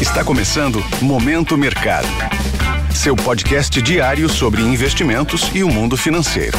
Está começando Momento Mercado. Seu podcast diário sobre investimentos e o mundo financeiro.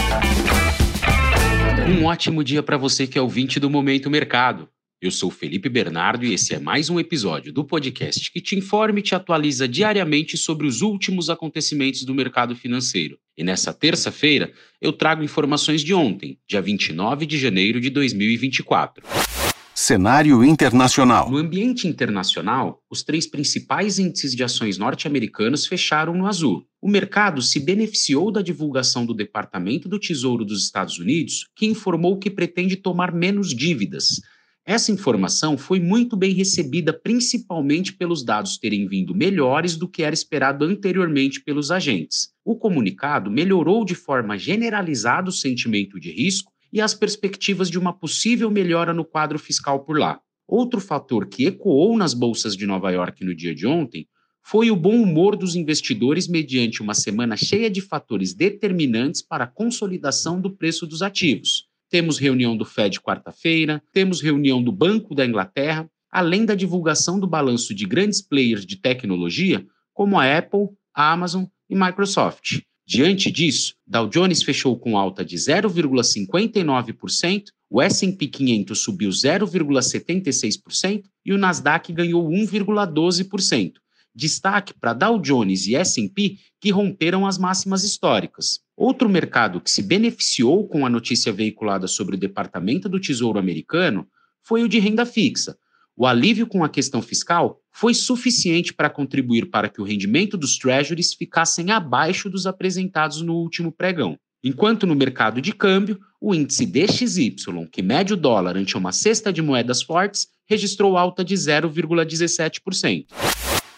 Um ótimo dia para você que é ouvinte do Momento Mercado. Eu sou Felipe Bernardo e esse é mais um episódio do podcast que te informa e te atualiza diariamente sobre os últimos acontecimentos do mercado financeiro. E nessa terça-feira eu trago informações de ontem, dia 29 de janeiro de 2024. Cenário internacional. No ambiente internacional, os três principais índices de ações norte-americanos fecharam no azul. O mercado se beneficiou da divulgação do Departamento do Tesouro dos Estados Unidos, que informou que pretende tomar menos dívidas. Essa informação foi muito bem recebida, principalmente pelos dados terem vindo melhores do que era esperado anteriormente pelos agentes. O comunicado melhorou de forma generalizada o sentimento de risco e as perspectivas de uma possível melhora no quadro fiscal por lá. Outro fator que ecoou nas bolsas de Nova York no dia de ontem foi o bom humor dos investidores mediante uma semana cheia de fatores determinantes para a consolidação do preço dos ativos. Temos reunião do Fed quarta-feira, temos reunião do Banco da Inglaterra, além da divulgação do balanço de grandes players de tecnologia como a Apple, a Amazon e Microsoft. Diante disso, Dow Jones fechou com alta de 0,59%, o S&P 500 subiu 0,76% e o Nasdaq ganhou 1,12%. Destaque para Dow Jones e S&P que romperam as máximas históricas. Outro mercado que se beneficiou com a notícia veiculada sobre o Departamento do Tesouro americano foi o de renda fixa, o alívio com a questão fiscal foi suficiente para contribuir para que o rendimento dos treasuries ficassem abaixo dos apresentados no último pregão. Enquanto no mercado de câmbio, o índice DXY, que mede o dólar ante uma cesta de moedas fortes, registrou alta de 0,17%.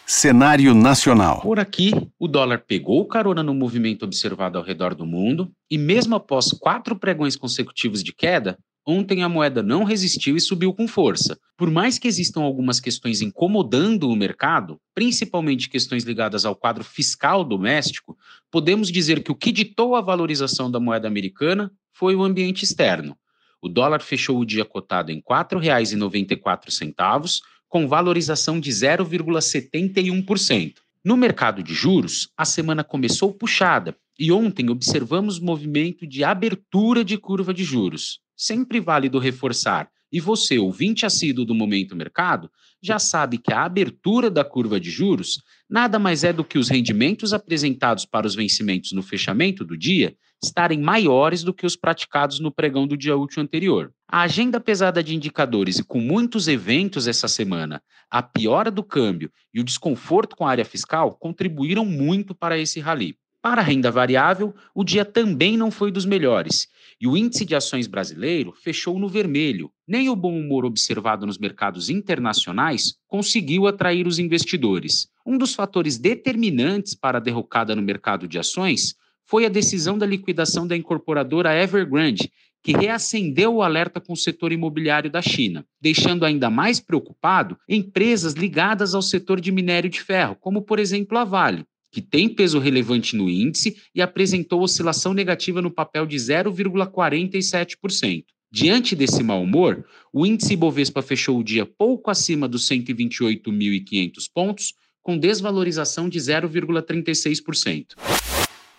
Cenário nacional. Por aqui, o dólar pegou carona no movimento observado ao redor do mundo e, mesmo após quatro pregões consecutivos de queda, Ontem a moeda não resistiu e subiu com força. Por mais que existam algumas questões incomodando o mercado, principalmente questões ligadas ao quadro fiscal doméstico, podemos dizer que o que ditou a valorização da moeda americana foi o ambiente externo. O dólar fechou o dia cotado em R$ 4,94, com valorização de 0,71%. No mercado de juros, a semana começou puxada e ontem observamos movimento de abertura de curva de juros sempre válido reforçar, e você, ouvinte assíduo do Momento Mercado, já sabe que a abertura da curva de juros nada mais é do que os rendimentos apresentados para os vencimentos no fechamento do dia estarem maiores do que os praticados no pregão do dia útil anterior. A agenda pesada de indicadores e com muitos eventos essa semana, a piora do câmbio e o desconforto com a área fiscal contribuíram muito para esse rally. Para a renda variável, o dia também não foi dos melhores e o índice de ações brasileiro fechou no vermelho. Nem o bom humor observado nos mercados internacionais conseguiu atrair os investidores. Um dos fatores determinantes para a derrocada no mercado de ações foi a decisão da liquidação da incorporadora Evergrande, que reacendeu o alerta com o setor imobiliário da China, deixando ainda mais preocupado empresas ligadas ao setor de minério de ferro, como por exemplo a Vale que tem peso relevante no índice e apresentou oscilação negativa no papel de 0,47%. Diante desse mau humor, o índice Bovespa fechou o dia pouco acima dos 128.500 pontos, com desvalorização de 0,36%.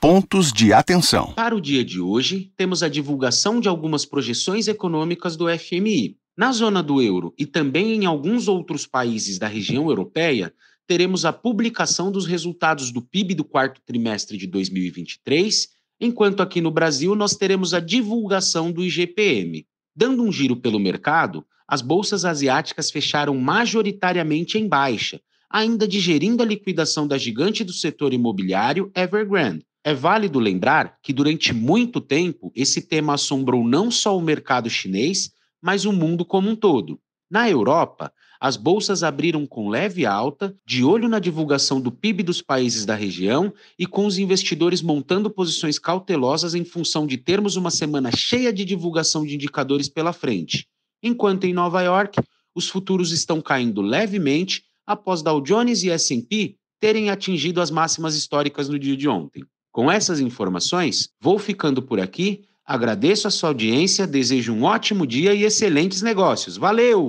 Pontos de atenção. Para o dia de hoje, temos a divulgação de algumas projeções econômicas do FMI. Na zona do euro e também em alguns outros países da região europeia, teremos a publicação dos resultados do PIB do quarto trimestre de 2023, enquanto aqui no Brasil nós teremos a divulgação do IGPM. Dando um giro pelo mercado, as bolsas asiáticas fecharam majoritariamente em baixa, ainda digerindo a liquidação da gigante do setor imobiliário Evergrande. É válido lembrar que durante muito tempo esse tema assombrou não só o mercado chinês, mas o mundo como um todo. Na Europa, as bolsas abriram com leve alta, de olho na divulgação do PIB dos países da região e com os investidores montando posições cautelosas em função de termos uma semana cheia de divulgação de indicadores pela frente. Enquanto em Nova York, os futuros estão caindo levemente após Dow Jones e S&P terem atingido as máximas históricas no dia de ontem. Com essas informações, vou ficando por aqui. Agradeço a sua audiência, desejo um ótimo dia e excelentes negócios. Valeu!